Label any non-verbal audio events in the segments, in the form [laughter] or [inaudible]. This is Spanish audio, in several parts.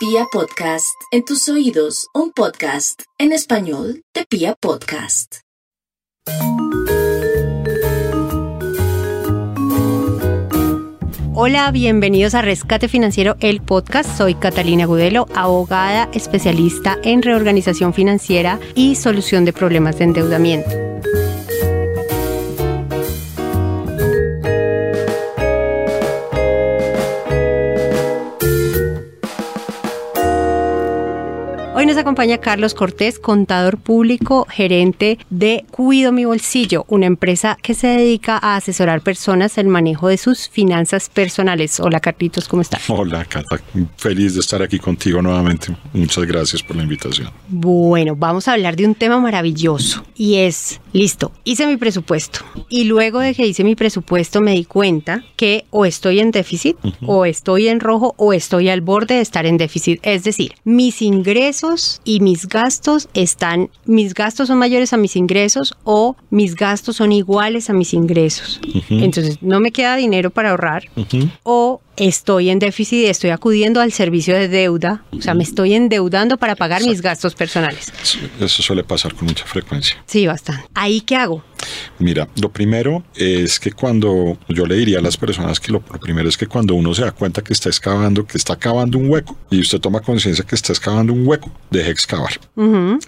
Pia Podcast, en tus oídos, un podcast en español de Pia Podcast. Hola, bienvenidos a Rescate Financiero, el podcast. Soy Catalina Gudelo, abogada especialista en reorganización financiera y solución de problemas de endeudamiento. Nos acompaña Carlos Cortés, contador público, gerente de Cuido mi Bolsillo, una empresa que se dedica a asesorar personas en el manejo de sus finanzas personales. Hola Carlitos, ¿cómo estás? Hola Cata, feliz de estar aquí contigo nuevamente. Muchas gracias por la invitación. Bueno, vamos a hablar de un tema maravilloso y es, listo, hice mi presupuesto y luego de que hice mi presupuesto me di cuenta que o estoy en déficit o estoy en rojo o estoy al borde de estar en déficit. Es decir, mis ingresos y mis gastos están, mis gastos son mayores a mis ingresos o mis gastos son iguales a mis ingresos. Entonces no me queda dinero para ahorrar o estoy en déficit y estoy acudiendo al servicio de deuda, o sea, me estoy endeudando para pagar mis gastos personales. Eso suele pasar con mucha frecuencia. Sí, bastante. ¿Ahí qué hago? Mira, lo primero es que cuando yo le diría a las personas que lo, primero es que cuando uno se da cuenta que está excavando, que está cavando un hueco y usted toma conciencia que está excavando un hueco, deje excavar.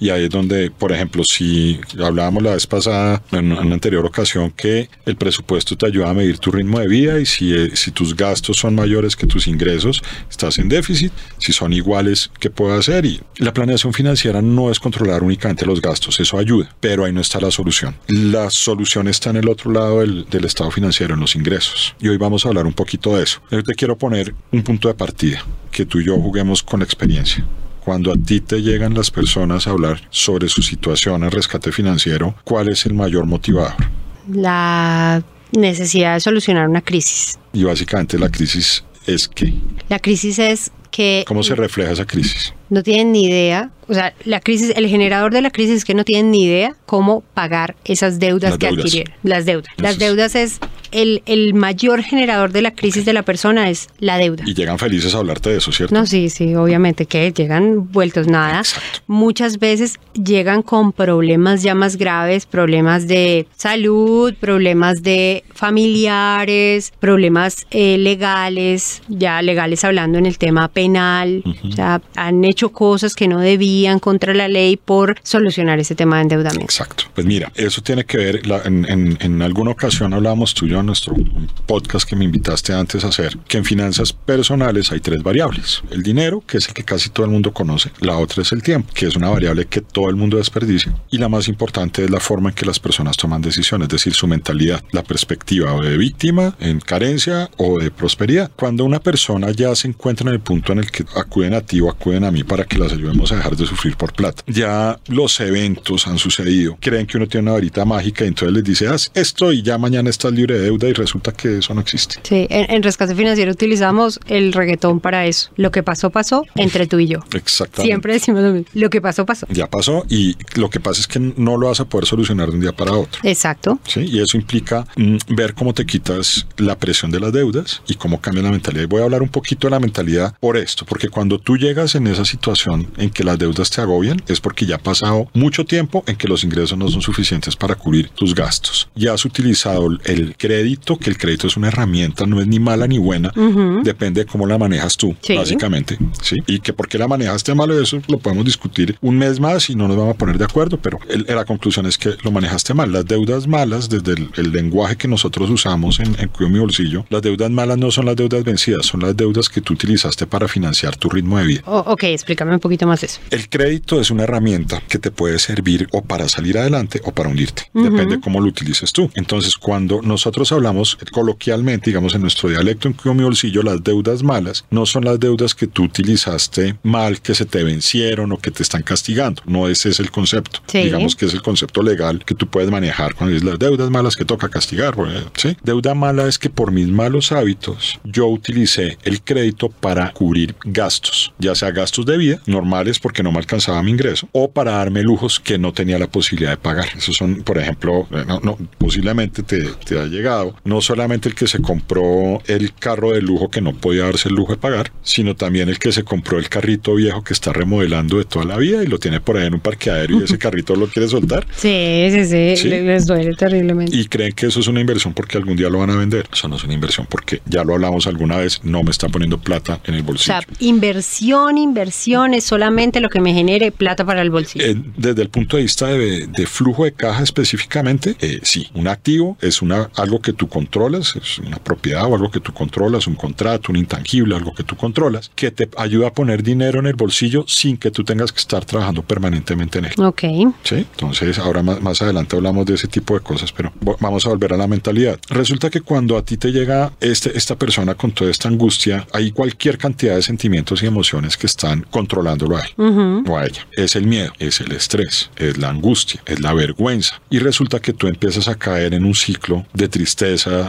Y ahí es donde, por ejemplo, si hablábamos la vez pasada en una anterior ocasión que el presupuesto te ayuda a medir tu ritmo de vida y si, eh, si tus gastos son mayores que tus ingresos, estás en déficit, si son iguales, ¿qué puedo hacer? Y la planeación financiera no es controlar únicamente los gastos, eso ayuda, pero ahí no está la solución. La solución está en el otro lado del, del estado financiero, en los ingresos. Y hoy vamos a hablar un poquito de eso. Yo te quiero poner un punto de partida, que tú y yo juguemos con la experiencia cuando a ti te llegan las personas a hablar sobre su situación en rescate financiero, ¿cuál es el mayor motivador? La necesidad de solucionar una crisis. Y básicamente la crisis es que... La crisis es que... ¿Cómo se refleja esa crisis? No tienen ni idea, o sea, la crisis, el generador de la crisis es que no tienen ni idea cómo pagar esas deudas Las que deudas. adquirieron. Las deudas. Las deudas es el, el mayor generador de la crisis de la persona es la deuda. Y llegan felices a hablarte de eso, ¿cierto? No, sí, sí, obviamente que llegan vueltos nada. Exacto. Muchas veces llegan con problemas ya más graves, problemas de salud, problemas de familiares, problemas eh, legales, ya legales hablando en el tema penal. O sea, han hecho cosas que no debían contra la ley por solucionar ese tema de endeudamiento. Exacto. Pues mira, eso tiene que ver, la- en, en- en alguna ocasión hablábamos tú y yo en nuestro podcast que me invitaste antes a hacer, que en finanzas personales hay tres variables. El dinero, que es el que casi todo el mundo conoce. La otra es el tiempo, que es una variable que todo el mundo desperdicia. Y la más importante es la forma en que las personas toman decisiones, es decir, su mentalidad, la perspectiva o de víctima, en carencia o de prosperidad. Cuando una persona ya se encuentra en el punto en el que acuden a ti o acuden a mí para que las ayudemos a dejar de sufrir por plata, ya los eventos han sucedido, creen que uno tiene una varita mágica y entonces les dice, haz esto y ya mañana estás libre de deuda y resulta que eso no existe. Sí, en, en Rescate Financiero utilizamos el reggaetón para eso. Lo que pasó, pasó entre tú y yo. Exactamente. Siempre decimos lo mismo. Lo que pasó, pasó. Ya pasó y lo que pasa es que no lo vas a poder solucionar de un día para otro. Exacto. ¿sí? Y eso implica mm, ver cómo te quitas la presión de las deudas y cómo cambia la mentalidad. Y voy a hablar un poquito de la mentalidad por esto, porque cuando tú llegas en esa situación en que las deudas te agobian, es porque ya ha pasado mucho tiempo en que los ingresos no son suficientes para cubrir tus gastos. Ya has utilizado el crédito, que el crédito es una herramienta, no es ni mala ni buena, depende de cómo la manejas tú, Sí. básicamente. ¿sí? Y que por qué la manejaste mal, eso lo podemos discutir un mes más y no nos vamos a poner de acuerdo, pero el- la conclusión es que lo manejaste mal. Las deudas malas, desde el, el lenguaje que nosotros usamos en, en Cuido mi bolsillo, las deudas malas no son las deudas vencidas, son las deudas que tú utilizaste para financiar tu ritmo de vida. O- ok, explícame un poquito más eso. El crédito es una herramienta que te puede servir o para salir adelante o para hundirte. Depende cómo lo utilices tú. Entonces, cuando nosotros hablamos coloquialmente, digamos en nuestro dialecto en mi bolsillo, las deudas malas no son las deudas que tú utilizaste mal, que se te vencieron o que te están castigando. No ese es el concepto. Sí. Digamos que es el concepto legal que tú puedes manejar cuando dices las deudas malas que toca castigar. pues, ¿sí? Deuda mala es que por mis malos hábitos yo utilicé el crédito para cubrir gastos, ya sea gastos de vida normales porque no me alcanzaba mi ingreso o para darme lujos que no tenía la posibilidad de pagar. Esos son, por ejemplo, eh, no, no, posiblemente te, te ha llegado no solamente el que se compró el carro de lujo que no podía darse el lujo de pagar, sino también el que se compró el carrito viejo que está remodelando de toda la vida y lo tiene por ahí en un parqueadero y ese [laughs] carrito lo quiere soltar. Sí, sí, sí, Sí. les duele terriblemente. Y creen que eso es una inversión porque algún día lo van a vender. Eso no es una inversión porque ya lo hablamos alguna vez, no me está poniendo plata en el O bolsillo. sea, inversión, inversión es solamente lo que me genere plata para el bolsillo. Eh, desde el punto de vista de, de flujo de caja específicamente, eh, sí, un activo es una, algo que tú controlas, es una propiedad o algo que tú controlas, un contrato, un intangible, algo que tú controlas, que te ayuda a poner dinero en el bolsillo sin que tú tengas que estar trabajando permanentemente en él. ok. ¿sí? Entonces, ahora más, más adelante hablamos de ese tipo de cosas, pero vamos a volver a la mentalidad. Resulta que cuando a ti te llega este, esta persona con toda esta angustia, hay cualquier cantidad de sentimientos y emociones que están controlándolo a él Ujú. o a ella. Es el miedo, es el estrés, es la angustia, es la vergüenza. Y resulta que tú empiezas a caer en un ciclo de tristeza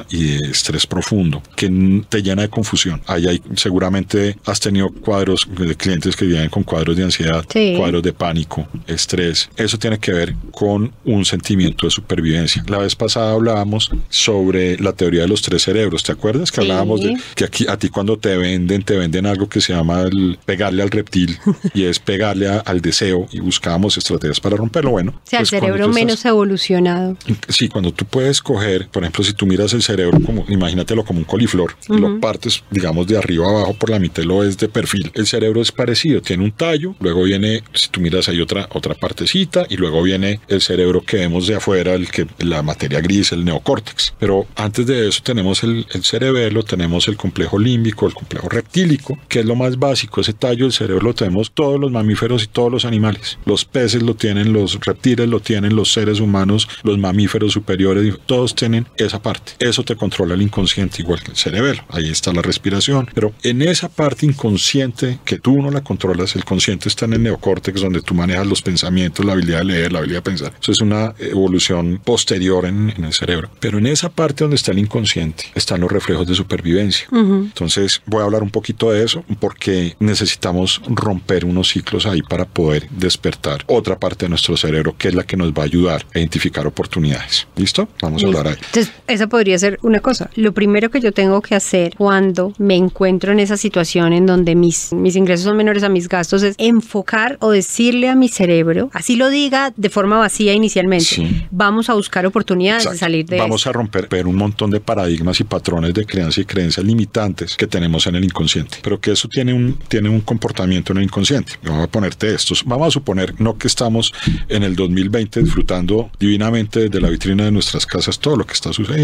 y de estrés profundo que te llena de confusión. Ahí hay, seguramente has tenido cuadros de clientes que vienen con cuadros de ansiedad, Sí. cuadros de pánico, estrés. Eso tiene que ver con un sentimiento de supervivencia. La vez pasada hablábamos sobre la teoría de los tres cerebros. ¿Te acuerdas que Sí. hablábamos de que aquí a ti cuando te venden, te venden algo que se llama el pegarle al reptil y es pegarle a- al deseo y buscábamos estrategias para romperlo. Bueno, O sea, pues el cerebro estás- menos evolucionado. Sí, cuando tú puedes coger, por ejemplo, si tú miras el cerebro como, imagínatelo como un coliflor, y lo partes, digamos, de arriba a abajo por la mitad, lo ves de perfil. El cerebro es parecido, tiene un tallo, luego viene, si tú miras, hay otra, otra partecita, y luego viene el cerebro que vemos de afuera, el que, la materia gris, el neocórtex. Pero antes de eso tenemos el, el cerebelo, tenemos el complejo límbico, el complejo reptílico, que es lo más básico. Ese tallo del cerebro lo tenemos todos los mamíferos y todos los animales. Los peces lo tienen, los reptiles lo tienen, los seres humanos, los mamíferos superiores, todos tienen esa parte. Eso te controla el inconsciente igual que el cerebelo. Ahí está la respiración. Pero en esa parte inconsciente que tú no la controlas, el consciente está en el neocórtex donde tú manejas los pensamientos, la habilidad de leer, la habilidad de pensar. Eso es una evolución posterior en, en el cerebro. Pero en esa parte donde está el inconsciente están los reflejos de supervivencia. Entonces voy a hablar un poquito de eso porque necesitamos romper unos ciclos ahí para poder despertar otra parte de nuestro cerebro que es la que nos va a ayudar a identificar oportunidades. ¿Listo? Vamos a hablar ahí. Entonces, esa podría ser una cosa. Lo primero que yo tengo que hacer cuando me encuentro en esa situación en donde mis, mis ingresos son menores a mis gastos es enfocar o decirle a mi cerebro, así lo diga de forma vacía inicialmente, Sí. vamos a buscar oportunidades de salir de Vamos esto. a romper romper un montón de paradigmas y patrones de creencia y creencias limitantes que tenemos en el inconsciente. Pero que eso tiene un, tiene un comportamiento en el inconsciente. Vamos a ponerte estos. Vamos a suponer no que estamos en el 2020 disfrutando divinamente desde la vitrina de nuestras casas todo lo que está sucediendo,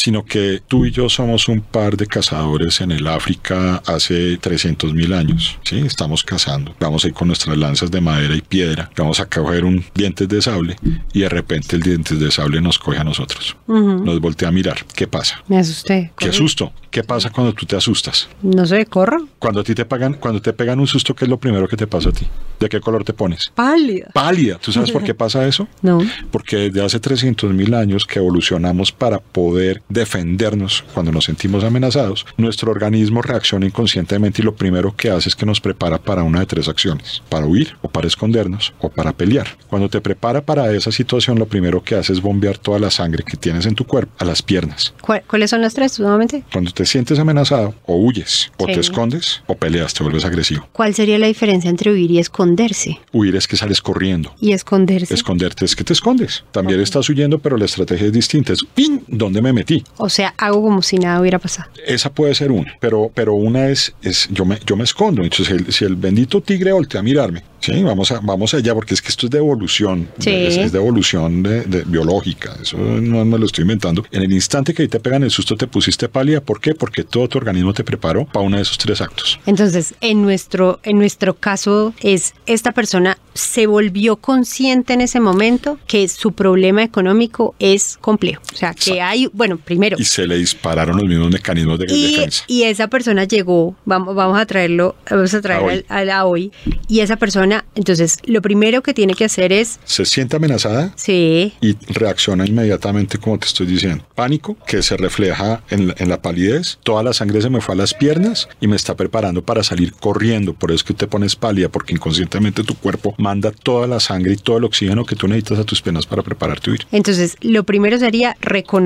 sino que tú y yo somos un par de cazadores en el África hace 300 mil años. ¿sí? Estamos cazando. Vamos a ir con nuestras lanzas de madera y piedra. Vamos a coger un dientes de sable y de repente el dientes de sable nos coge a nosotros. Nos voltea a mirar. ¿Qué pasa? Me asusté. ¿Qué susto? ¿Qué pasa cuando tú te asustas? No sé, corro. Cuando a ti te pagan, cuando te pegan un susto, ¿qué es lo primero que te pasa a ti? ¿De qué color te pones? Pálida. Pálida. ¿Tú sabes por qué [laughs] pasa eso? No. Porque desde hace 300 mil años que evolucionamos para poder defendernos cuando nos sentimos amenazados, nuestro organismo reacciona inconscientemente y lo primero que hace es que nos prepara para una de tres acciones, para huir o para escondernos o para pelear. Cuando te prepara para esa situación, lo primero que hace es bombear toda la sangre que tienes en tu cuerpo a las piernas. ¿Cuál- ¿Cuáles son las tres nuevamente? Cuando te sientes amenazado, o huyes, o Sí. te escondes, o peleas, te vuelves agresivo. ¿Cuál sería la diferencia entre huir y esconderse? Huir es que sales corriendo. Y esconderse. Esconderte es que te escondes. También estás huyendo, pero la estrategia es distinta. Es ¡pin! ¿Dónde me metí? o sea, hago como si nada hubiera pasado. Esa puede ser una, pero, pero una es, es yo, me, yo me escondo. Entonces, el- si el bendito tigre voltea a mirarme, sí, vamos, a, vamos allá, porque es que esto es de evolución, Sí. es, es de evolución de, de biológica, eso no me lo estoy inventando. En el instante que te pegan el susto, te pusiste pálida. ¿Por qué? Porque todo tu organismo te preparó para uno de esos tres actos. Entonces, en nuestro, en nuestro caso es esta persona se volvió consciente en ese momento que su problema económico es complejo. O sea, que Hay, bueno, primero, Y se le dispararon los mismos mecanismos de y, defensa. y esa persona llegó, vamos, vamos a traerlo, vamos a traer A hoy. a la hoy, y esa persona, entonces, lo primero que tiene que hacer es, Se siente amenazada, sí, y reacciona inmediatamente como te estoy diciendo. Pánico que se refleja en la, en la palidez, toda la sangre se me fue a las piernas y me está preparando para salir corriendo. Por eso es que te pones pálida porque inconscientemente tu cuerpo manda toda la sangre y todo el oxígeno que tú necesitas a tus penas para prepararte a huir. entonces, lo primero sería reconocer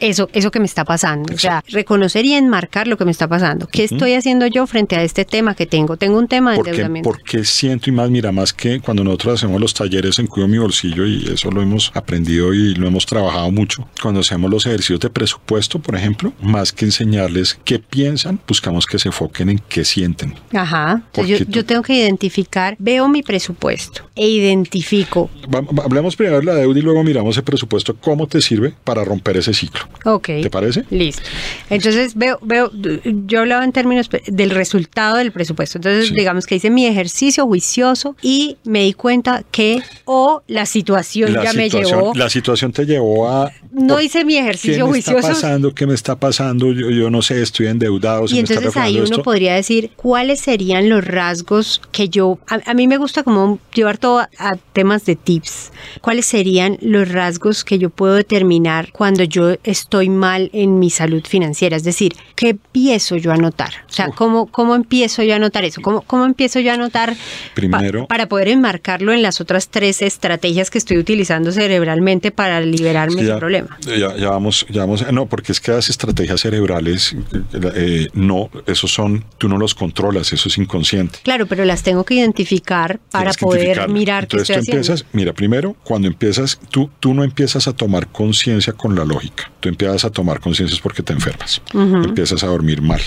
eso, eso que me está pasando. O sea, reconocer y enmarcar lo que me está pasando. ¿Qué estoy haciendo yo frente a este tema que tengo? Tengo un tema de ¿Por endeudamiento. Porque siento y más, mira, más que cuando nosotros hacemos los talleres en Cuido mi bolsillo y eso lo hemos aprendido y lo hemos trabajado mucho. Cuando hacemos los ejercicios de presupuesto, por ejemplo, más que enseñarles qué piensan, buscamos que se enfoquen en qué sienten. Ajá. Entonces yo, Porque yo tengo que identificar, veo mi presupuesto e identifico. Hablemos primero de la deuda y luego miramos el presupuesto, cómo te sirve para romper ese ciclo. Ok. ¿Te parece? Listo. Entonces veo, veo, yo hablaba en términos pe- del resultado del presupuesto. Entonces, Sí. digamos que hice mi ejercicio juicioso y me di cuenta que o la situación La ya me situación, llevó. la situación te llevó a... no hice mi ¿Qué ejercicio me está juicioso. pasando? ¿Qué me está pasando? Yo, yo no sé, estoy endeudado. Y me entonces ahí uno esto. podría decir cuáles serían los rasgos que yo, a, a mí me gusta como llevar todo a, a temas de tips, cuáles serían los rasgos que yo puedo determinar cuando yo estoy mal en mi salud financiera, es decir, ¿qué empiezo yo a notar? O sea. ¿cómo, cómo empiezo yo a notar eso? ¿Cómo, cómo empiezo yo a notar pa- Primero- para poder enmarcarlo en las otras tres estrategias que estoy utilizando cerebralmente para liberarme Sí, de ese ya, problema? Ya, ya vamos, ya vamos. No, porque es que las estrategias cerebrales, eh, no, esos son, tú no los controlas, eso es inconsciente. Claro, pero las tengo que identificar para que poder mirar qué Entonces estoy tú haciendo. empiezas, mira, primero, cuando empiezas, tú, tú no empiezas a tomar conciencia con la lógica. Tú empiezas a tomar conciencia es porque te enfermas. Empiezas a dormir mal.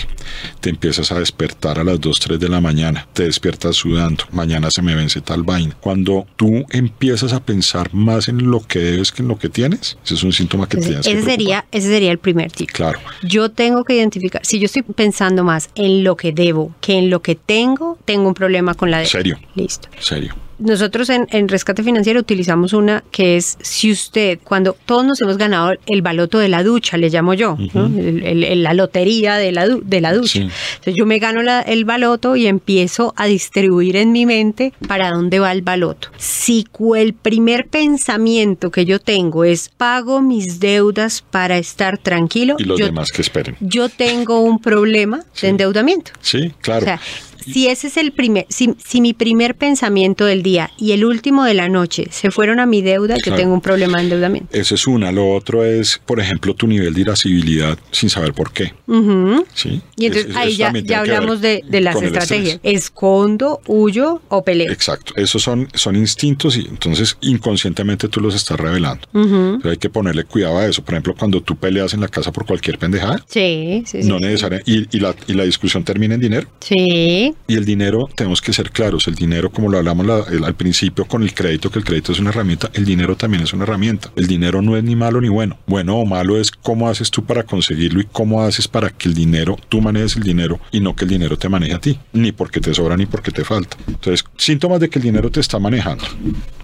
Te empiezas a despertar a las 2, 3 de la mañana. Te despiertas sudando. Mañana se me vence tal vaina. Cuando tú empiezas a pensar más en lo que debes que en lo que tienes, ese es un síntoma que Ese, tienes ese sería, ese sería el primer tip. Claro. Yo tengo que identificar, si yo estoy pensando más en lo que debo que en lo que tengo, tengo un problema con la deuda. Serio. Listo. Serio. Nosotros en, en Rescate Financiero utilizamos una que es si usted, cuando todos nos hemos ganado el baloto de la ducha, le llamo yo, ¿no? El- el- el- la lotería de la, de la ducha. Sí. Entonces yo me gano la- el baloto y empiezo a distribuir en mi mente para dónde va el baloto. Si el primer pensamiento que yo tengo es pago mis deudas para estar tranquilo, Y los yo, demás que esperen. yo tengo un problema Sí. de endeudamiento. Sí, claro. O sea, si ese es el primer, si, si mi primer pensamiento del día y el último de la noche se fueron a mi deuda, yo tengo un problema de endeudamiento. Esa es una. Lo otro es, por ejemplo, tu nivel de irascibilidad sin saber por qué. ¿sí? Y entonces Es- ahí ya, ya hablamos de, de las estrategias. Escondo, huyo o peleo. Exacto. Esos son, son instintos y entonces inconscientemente tú los estás revelando. Entonces hay que ponerle cuidado a eso. Por ejemplo, cuando tú peleas en la casa por cualquier pendejada, Sí, sí, sí. no sí. necesariamente. Y, y la, y la discusión termina en dinero. Sí, Y el dinero, tenemos que ser claros, el dinero, como lo hablamos la- el- al principio con el crédito, que el crédito es una herramienta, el dinero también es una herramienta. El dinero no es ni malo ni bueno. Bueno o malo es cómo haces tú para conseguirlo y cómo haces para que el dinero, tú manejes el dinero y no que el dinero te maneje a ti, ni porque te sobra ni porque te falta. Entonces, síntomas de que el dinero te está manejando.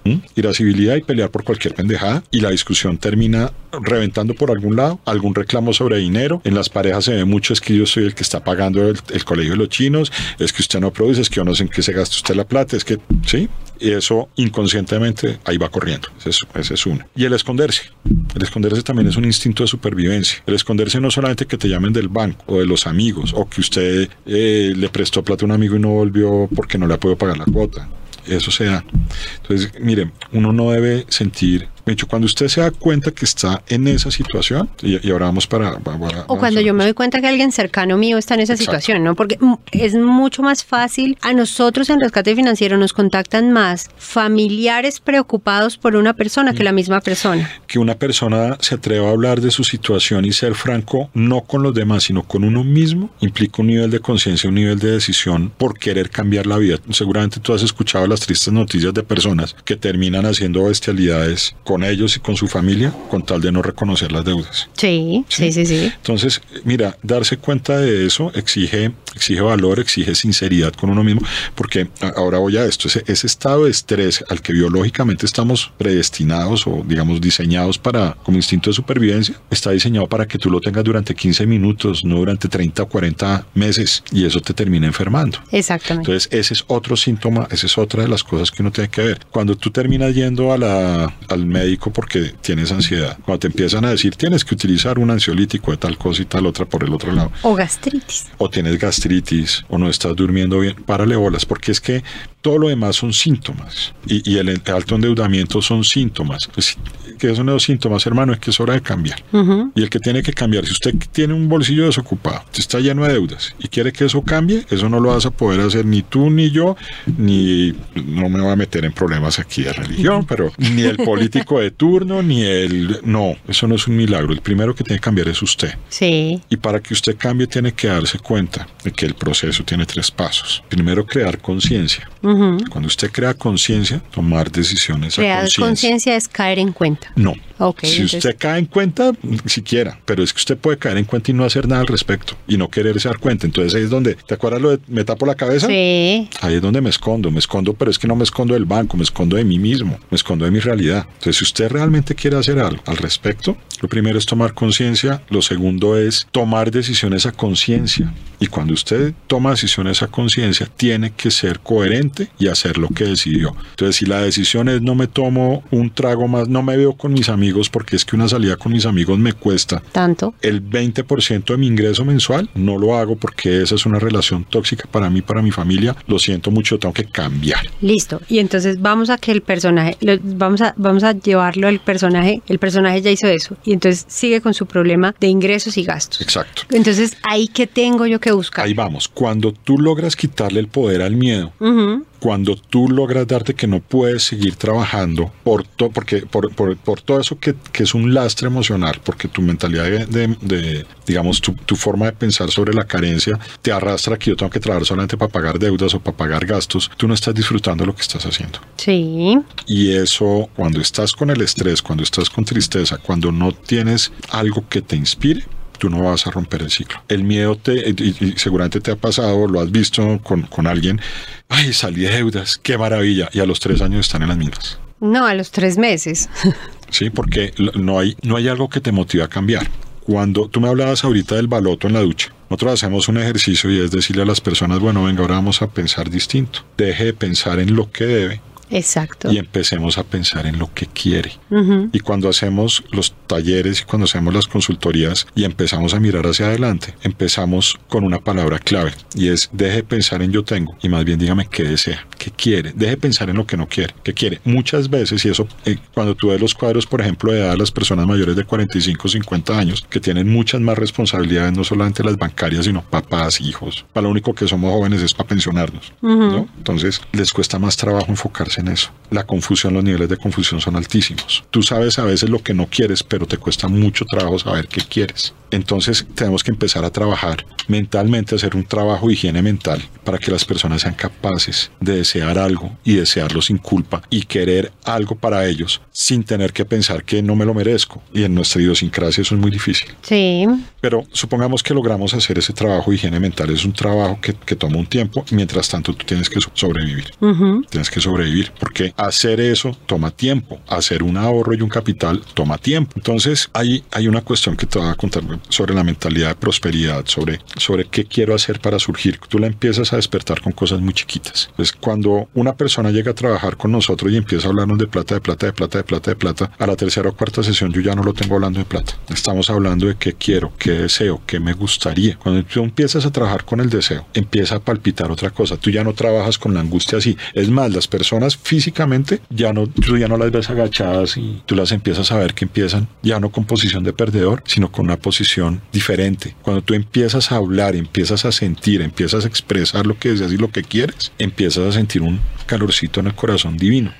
¿Mm? Irascibilidad y pelear por cualquier pendejada y la discusión termina reventando por algún lado, algún reclamo sobre dinero. En las parejas se ve mucho es que yo soy el que está pagando el, el colegio de los chinos, es que usted no produce, es que yo no sé en qué se gasta usted la plata, es que, ¿sí? Y eso inconscientemente ahí va corriendo. Ese es, es uno. Y el esconderse. El esconderse también es un instinto de supervivencia. El esconderse no solamente que te llamen del banco o de los amigos o que usted eh, le prestó plata a un amigo y no volvió porque no le ha podido pagar la cuota. Eso se da. Entonces, miren, uno no debe sentir. De hecho, cuando usted se da cuenta que está en esa situación, y, y ahora vamos para. para- para- O cuando yo me doy cuenta que alguien cercano mío está en esa Exacto. situación, ¿no? Porque mm, es mucho más fácil. A nosotros en Rescate Financiero nos contactan más familiares preocupados por una persona que la misma persona. que una persona se atreva a hablar de su situación y ser franco no con los demás, sino con uno mismo, implica un nivel de conciencia, un nivel de decisión por querer cambiar la vida. Seguramente tú has escuchado las tristes noticias de personas que terminan haciendo bestialidades con ellos y con su familia con tal de no reconocer las deudas. Sí, sí, sí, sí. Entonces, mira, darse cuenta de eso exige, exige valor, exige sinceridad con uno mismo, porque ahora voy a esto, ese, ese estado de estrés al que biológicamente estamos predestinados o digamos diseñados para como instinto de supervivencia, está diseñado para que tú lo tengas durante 15 minutos, no durante 30 o 40 meses, y eso te termina enfermando. Exactamente. Entonces, ese es otro síntoma, esa es otra de las cosas que uno tiene que ver. Cuando tú terminas yendo a la, al médico médico porque tienes ansiedad. Cuando te empiezan a decir tienes que utilizar un ansiolítico de tal cosa y tal otra por el otro lado. O gastritis. O tienes gastritis o no estás durmiendo bien, párale bolas, porque es que todo lo demás son síntomas y, y el alto endeudamiento son síntomas. Pues, ¿Qué son los síntomas, hermano? Es que es hora de cambiar. Y el que tiene que cambiar, si usted tiene un bolsillo desocupado, está lleno de deudas y quiere que eso cambie, eso no lo vas a poder hacer ni tú ni yo, ni no me voy a meter en problemas aquí de religión, pero ni el político de turno, ni el... No, eso no es un milagro. El primero que tiene que cambiar es usted. Sí. Y para que usted cambie tiene que darse cuenta de que el proceso tiene tres pasos. Primero, crear conciencia. Cuando usted crea conciencia, tomar decisiones a Crear conciencia. es caer en cuenta. No. Ok, si entonces- usted cae en cuenta, siquiera, pero es que usted puede caer en cuenta y no hacer nada al respecto y no quererse dar cuenta. Entonces ahí es donde, ¿te acuerdas lo de me tapo la cabeza? Sí. Ahí es donde me escondo, me escondo, pero es que no me escondo del banco, me escondo de mí mismo, me escondo de mi realidad. Entonces, si usted realmente quiere hacer algo al respecto, lo primero es tomar conciencia, lo segundo es tomar decisiones a conciencia. Y cuando usted toma decisiones a conciencia, tiene que ser coherente y hacer lo que decidió. Entonces, si la decisión es no me tomo un trago más, no me veo con mis amigos porque es que una salida con mis amigos me cuesta Tanto. el 20% de mi ingreso mensual, no lo hago porque esa es una relación tóxica para mí, para mi familia. Lo siento mucho, tengo que cambiar. Listo. Y entonces vamos a que el personaje, lo- vamos a, vamos a llevarlo al personaje. El personaje ya hizo eso. Y entonces sigue con su problema de ingresos y gastos. Exacto. Entonces, ahí que tengo yo que buscar. Ahí vamos. Cuando tú logras quitarle el poder al miedo. Cuando tú logras darte que no puedes seguir trabajando por, to- porque, por, por- por todo eso que, que es un lastre emocional, porque tu mentalidad de, de- de, digamos, tu, tu forma de pensar sobre la carencia te arrastra que yo tengo que trabajar solamente para pagar deudas o para pagar gastos, tú no estás disfrutando lo que estás haciendo. Sí. Y eso, cuando estás con el estrés, cuando estás con tristeza, cuando no tienes algo que te inspire, tú no vas a romper el ciclo. El miedo te, y, y seguramente te ha pasado, lo has visto con, con alguien, ay, salí de deudas, qué maravilla, y a los tres años están en las mismas. No, a los tres meses. [laughs] Sí, porque no hay, no hay algo que te motive a cambiar. Cuando tú me hablabas ahorita del baloto en la ducha, nosotros hacemos un ejercicio y es decirle a las personas, bueno, venga, ahora vamos a pensar distinto. Deje de pensar en lo que debe Exacto. y empecemos a pensar en lo que quiere. Y cuando hacemos los talleres y cuando hacemos las consultorías y empezamos a mirar hacia adelante, empezamos con una palabra clave y es deje de pensar en yo tengo y más bien dígame qué desea, qué quiere, deje de pensar en lo que no quiere, qué quiere. Muchas veces, y eso eh, cuando tú ves los cuadros, por ejemplo, de edad de las personas mayores de 45, 50 años, que tienen muchas más responsabilidades, no solamente las bancarias, sino papás, hijos. Para lo único que somos jóvenes es para pensionarnos. ¿no? Entonces les cuesta más trabajo enfocarse en eso. La confusión, los niveles de confusión son altísimos. Tú sabes a veces lo que no quieres, pero te cuesta mucho trabajo saber qué quieres. Entonces tenemos que empezar a trabajar mentalmente, hacer un trabajo de higiene mental para que las personas sean capaces de desear algo y desearlo sin culpa y querer algo para ellos sin tener que pensar que no me lo merezco. Y en nuestra idiosincrasia eso es muy difícil. Sí. Pero supongamos que logramos hacer ese trabajo de higiene mental. Es un trabajo que, que toma un tiempo. Mientras tanto, tú tienes que so- sobrevivir. Tienes que sobrevivir porque hacer eso toma tiempo. Hacer un ahorro y un capital toma tiempo. Entonces, hay, hay una cuestión que te voy a contar sobre la mentalidad de prosperidad, sobre, sobre qué quiero hacer para surgir. Tú la empiezas a despertar con cosas muy chiquitas. Es cuando una persona llega a trabajar con nosotros y empieza a hablarnos de plata, de plata, de plata, de plata, de plata, a la tercera o cuarta sesión yo ya no lo tengo hablando de plata. Estamos hablando de qué quiero, qué deseo, qué me gustaría. Cuando tú empiezas a trabajar con el deseo, empieza a palpitar otra cosa. Tú ya no trabajas con la angustia así. Es más, las personas físicamente ya no, tú ya no las ves agachadas y tú las empiezas a ver que empiezan ya no con posición de perdedor, sino con una posición diferente. Cuando tú empiezas a hablar, empiezas a sentir, empiezas a expresar lo que deseas y lo que quieres, empiezas a sentir un calorcito en el corazón divino.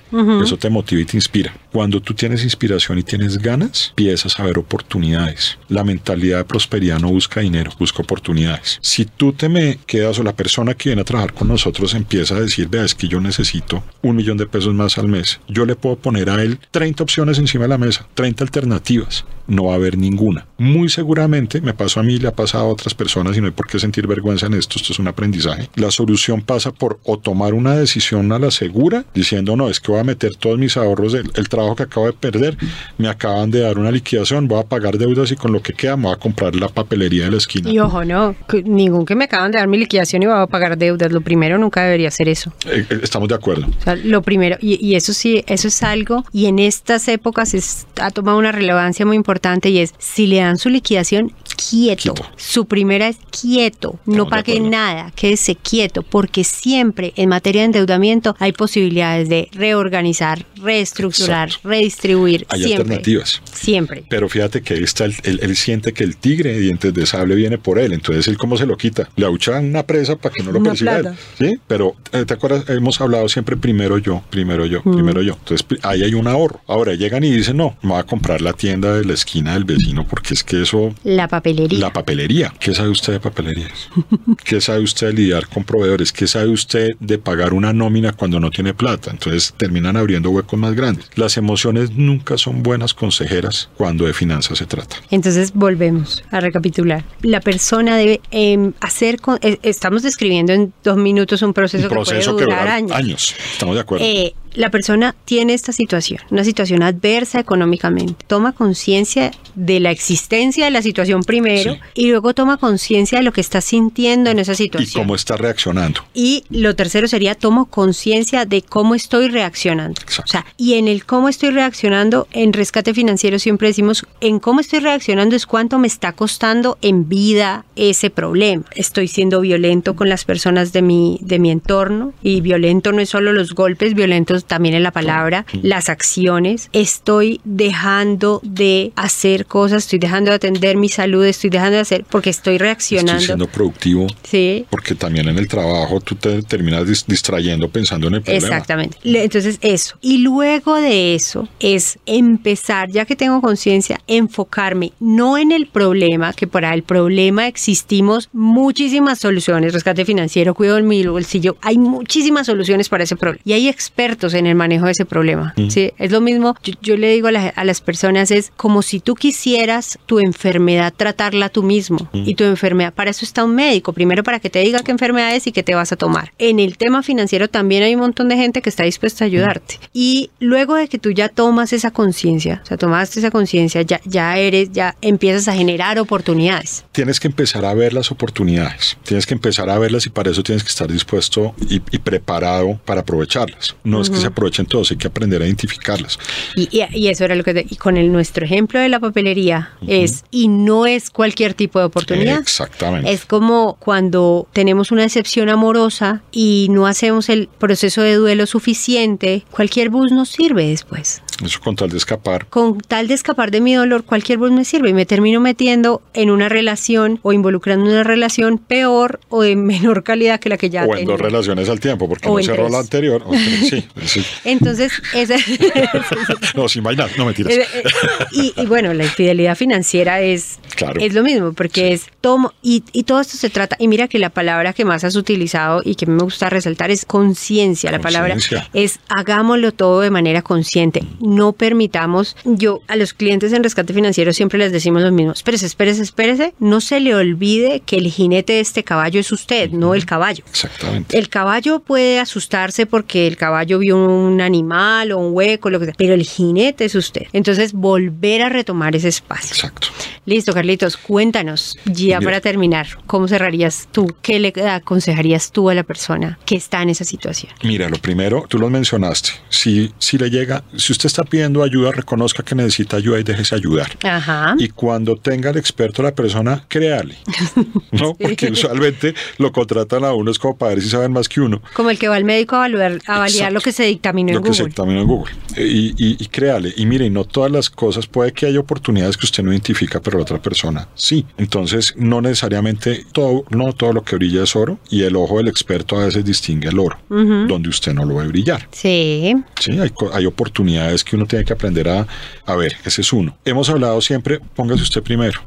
Eso te motiva y te inspira. Cuando tú tienes inspiración y tienes ganas, empiezas a ver oportunidades. La mentalidad de prosperidad no busca dinero, busca oportunidades. Si tú te me quedas o la persona que viene a trabajar con nosotros empieza a decir, vea, es que yo necesito un millón de pesos más al mes, yo le puedo poner a él 30 opciones encima de la mesa, 30 alternativas. No va a haber ninguna. Muy seguramente, me pasó a mí, le ha pasado a otras personas y no hay por qué sentir vergüenza en esto, esto es un aprendizaje. La solución pasa por o tomar una decisión a la asegura diciendo, no, es que voy a meter todos mis ahorros, el, el trabajo que acabo de perder, me acaban de dar una liquidación, voy a pagar deudas y con lo que queda me voy a comprar la papelería de la esquina. Y ojo, no, que ningún que me acaban de dar mi liquidación y voy a pagar deudas. Lo primero nunca debería ser eso. Eh, eh, estamos de acuerdo. O sea, lo primero, y, y eso sí, eso es algo, y en estas épocas es- ha tomado una relevancia muy importante y es, si le dan su liquidación, quieto. Quieto. Su primera es quieto, no Estamos pague nada, quédese quieto, porque siempre en materia de endeudamiento hay posibilidades de reorganizar, reestructurar, Exacto. redistribuir. Hay siempre. alternativas. Siempre. Pero fíjate que ahí está, el- él, él siente que el tigre de dientes de sable viene por él, entonces él cómo se lo quita, le ahuchan una presa para que no lo Una persiga él. ¿sí? Pero eh, te acuerdas, hemos hablado siempre primero yo, primero yo, Mm. primero yo, entonces ahí hay un ahorro. Ahora llegan y dicen, no, me voy a comprar la tienda de la esquina del vecino porque es que eso, La papelería. la papelería, ¿qué sabe usted de papelerías? [laughs] ¿Qué sabe usted de lidiar con proveedores? ¿Qué sabe usted de pagar una nómina cuando no tiene plata? Entonces terminan abriendo huecos más grandes. Las emociones nunca son buenas consejeras cuando de finanzas se trata. Entonces volvemos a recapitular. La persona debe em, hacer, con- eh, estamos describiendo en dos minutos un proceso, un proceso que puede durar dura años. años. Estamos de acuerdo. Eh, la persona tiene esta situación, una situación adversa económicamente. Toma conciencia de la existencia de la situación primero Sí. y luego toma conciencia de lo que está sintiendo en esa y situación. cómo está reaccionando. Y lo tercero sería tomo conciencia de cómo estoy reaccionando. Exacto. O sea, y en el cómo estoy reaccionando, en rescate financiero siempre decimos, en cómo estoy reaccionando es cuánto me está costando en vida ese problema. Estoy siendo violento con las personas de mi, de mi entorno y violento no es solo los golpes, violentos también en la palabra, las acciones. Estoy dejando de hacer cosas, estoy dejando de atender mi salud, estoy dejando de hacer porque estoy reaccionando. Estoy siendo productivo Sí, porque también en el trabajo tú te terminas dis- distrayendo pensando en el problema. Exactamente. Entonces eso. Y luego de eso es empezar, ya que tengo conciencia, enfocarme no en el problema, que para el problema existimos muchísimas soluciones, rescate financiero, cuido de mi bolsillo, hay muchísimas soluciones para ese problema. Y hay expertos en el manejo de ese problema. ¿sí? Es lo mismo, yo, yo le digo a, la- a las personas, es como si tú quisieras tu enfermedad tratarla tú mismo. Y tu enfermedad, para eso está un médico, primero para que te diga qué enfermedad es y qué te vas a tomar. En el tema financiero también hay un montón de gente que está dispuesta a ayudarte. Y luego de que tú ya tomas esa conciencia, o sea, tomaste esa conciencia, ya, ya eres, ya empiezas a generar oportunidades. Tienes que empezar a ver las oportunidades. Tienes que empezar a verlas y para eso tienes que estar dispuesto y, y preparado para aprovecharlas. No es que se aprovechen todos, hay que aprender a identificarlas. Y, y- y eso era lo que... te- y con el, nuestro ejemplo de la papelería es, y no es cualquier tipo de oportunidad. Exactamente. Es como cuando tenemos una decepción amorosa y no hacemos el proceso de duelo suficiente, cualquier bus nos sirve después. Eso con tal de escapar. Con tal de escapar de mi dolor, cualquier bus me sirve y me termino metiendo en una relación o involucrando en una relación peor o de [laughs] menor calidad que la que ya o en tenía. dos relaciones al tiempo, porque O no cerró tres. la anterior. o en tres, sí, [laughs] sí. Entonces, esa... [laughs] No, sin bailar, no mentiras. Eh, eh, y, y bueno, la infidelidad financiera es, Claro. es lo mismo, porque es tomo, y, y todo esto se trata, y mira que la palabra que más has utilizado y que me gusta resaltar es conciencia. La palabra es hagámoslo todo de manera consciente. No permitamos, yo a los clientes en rescate financiero siempre les decimos lo mismo, espérese, espérese, espérese, no se le olvide que el jinete de este caballo es usted, no el caballo. Exactamente. El caballo puede asustarse porque el caballo vio un animal o un hueco, lo que sea, pero el jinete es usted. Entonces, volver a retomar ese espacio. Exacto. Listo, Carlitos, cuéntanos, ya para terminar, ¿cómo cerrarías tú? ¿Qué le aconsejarías tú a la persona que está en esa situación? Mira, lo primero, tú lo mencionaste. Si, si le llega, si usted está pidiendo ayuda, reconozca que necesita ayuda y déjese ayudar. Ajá. Y cuando tenga el experto la persona, créale. [laughs] ¿No? Porque usualmente lo contratan a uno es como para ver si saben más que uno. Como el que va al médico a, evaluar, a validar lo que se dictaminó Lo en que se Google. dictaminó en Google. Eh, Y, y, y créale. Y mire, no todas las cosas, puede que haya oportunidades que usted no identifica, pero otra persona sí. Entonces, no necesariamente todo, no todo lo que brilla es oro. Y el ojo del experto a veces distingue el oro, donde usted no lo ve brillar. Sí. Sí, hay, oportunidades que uno tiene que aprender a, a ver, ese es uno. Hemos hablado siempre, póngase usted primero,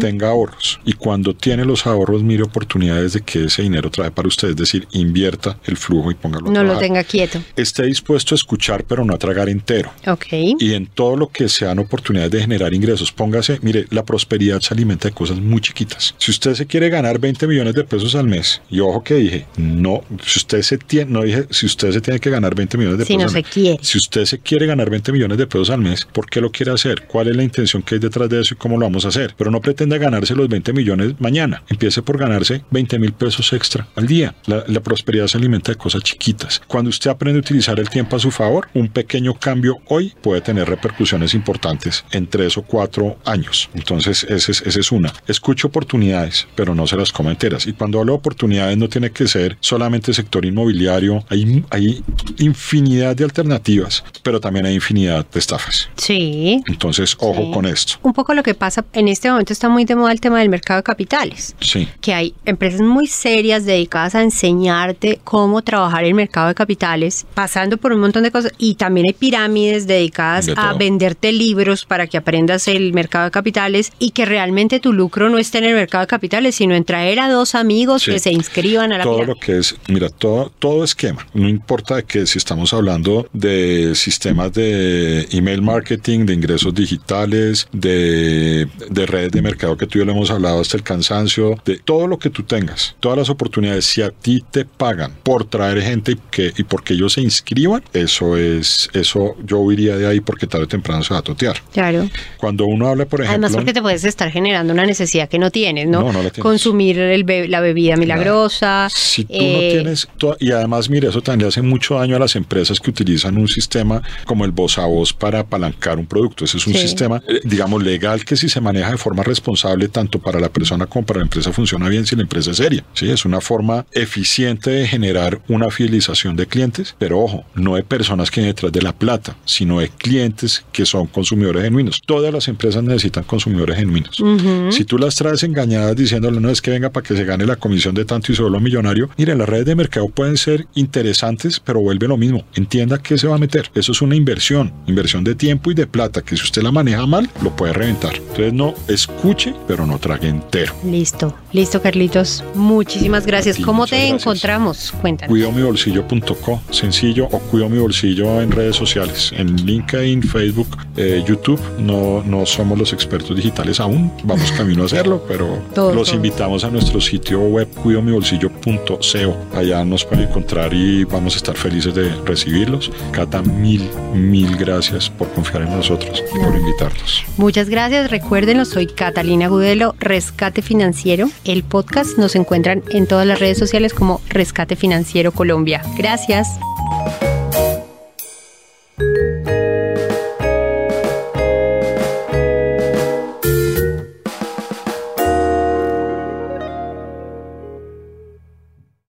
tenga ahorros y cuando tiene los ahorros mire oportunidades de que ese dinero trae para usted, es decir, invierta el flujo y póngalo a No lo tenga quieto. Esté dispuesto a escuchar pero no a tragar entero. Ok. Y en todo lo que sean oportunidades de generar ingresos, póngase, mire, la, prosperidad se alimenta de cosas muy chiquitas. Si usted se quiere ganar 20 millones de pesos al mes, y ojo que dije, no, si usted se tiene, no dije, si usted se tiene que ganar 20 millones de Si pesos no al mes. quiere. Si usted se quiere ganar 20 millones de pesos al mes, ¿por qué lo quiere hacer? ¿Cuál es la intención que hay detrás de eso y cómo lo vamos a hacer? Pero no pretenda ganarse los 20 millones mañana. Empiece por ganarse 20 mil pesos extra al día. La, la prosperidad se alimenta de cosas chiquitas. Cuando usted aprende a utilizar el tiempo a su favor, un pequeño cambio hoy puede tener repercusiones importantes en tres o cuatro años. Entonces, esa es, esa es una. Escuche oportunidades, pero no se las coma enteras. Y cuando hablo de oportunidades, no tiene que ser solamente sector inmobiliario. Hay, hay infinidad de alternativas, pero también hay infinidad de estafas. Sí. Entonces, ojo Sí. con esto. Un poco lo que pasa en este momento está muy de moda el tema del mercado de capitales. Sí. que hay empresas muy serias dedicadas a enseñarte cómo trabajar el mercado de capitales, pasando por un montón de cosas, y también hay pirámides dedicadas De a venderte libros para que aprendas el mercado de capitales y que realmente tu lucro no esté en el mercado de capitales, sino en traer a dos amigos Sí. que se inscriban a la todo pirámide. lo que es, mira, todo, todo esquema, no importa que si estamos hablando de sistemas de email marketing, de ingresos digitales, de, de redes de mercado que tú y yo lo hemos hablado hasta el cansancio, de todo lo que tú tengas, todas las oportunidades, si a ti te pagan por traer gente y, que, y porque ellos se inscriban, eso es, eso yo huiría de ahí porque tarde o temprano se va a totear. Claro. Cuando uno habla, por ejemplo, Además, porque te puedes estar generando una necesidad que no tienes, ¿no? No, no la tienes. Consumir el be- la bebida milagrosa. Si tú eh, no tienes, to- y además, mire, eso también le hace mucho daño a las empresas que utilizan un sistema como el voz a voz para apalancar un producto. Ese es un Sí. sistema, eh, digamos, legal que si se maneja de forma responsable, tanto para la persona como para la empresa, funciona bien si la empresa es seria. Sí, es una forma eficiente de generar una fidelización de clientes, pero ojo, no de personas que detrás de la plata, sino de clientes que son consumidores genuinos. Todas las empresas necesitan consumidores genuinos. Si tú las traes engañadas diciéndole no es que venga para que se gane la comisión de tanto y solo millonario, mire, las redes de mercado pueden ser interesantes, pero vuelve lo mismo. Entienda qué se va a meter. Eso es una inversión, inversión de tiempo y de plata, que si usted la maneja mal, lo puede reventar. Entonces no escuche, pero no trague entero. Listo, listo, Carlitos. Muchísimas gracias. Ti, ¿Cómo te gracias. encontramos? Cuéntanos. cuidomibolsillo.co, sencillo, o cuido mi bolsillo en redes sociales, en LinkedIn, Facebook, eh, YouTube. No, no somos los expertos digitales aún, vamos camino a hacerlo, [laughs] pero Todo, los todo. invitamos a nuestro sitio web cuidomibolsillo.co. Allá nos pueden encontrar y vamos a estar felices de recibirlos. Cata, mil, mil gracias por confiar en nosotros y por invitarnos. Muchas gracias. Recuérdenlo, soy Catalina Gudelo, Rescate Financiero. El podcast nos encuentran en todas las redes sociales como Rescate Financiero Colombia. Gracias.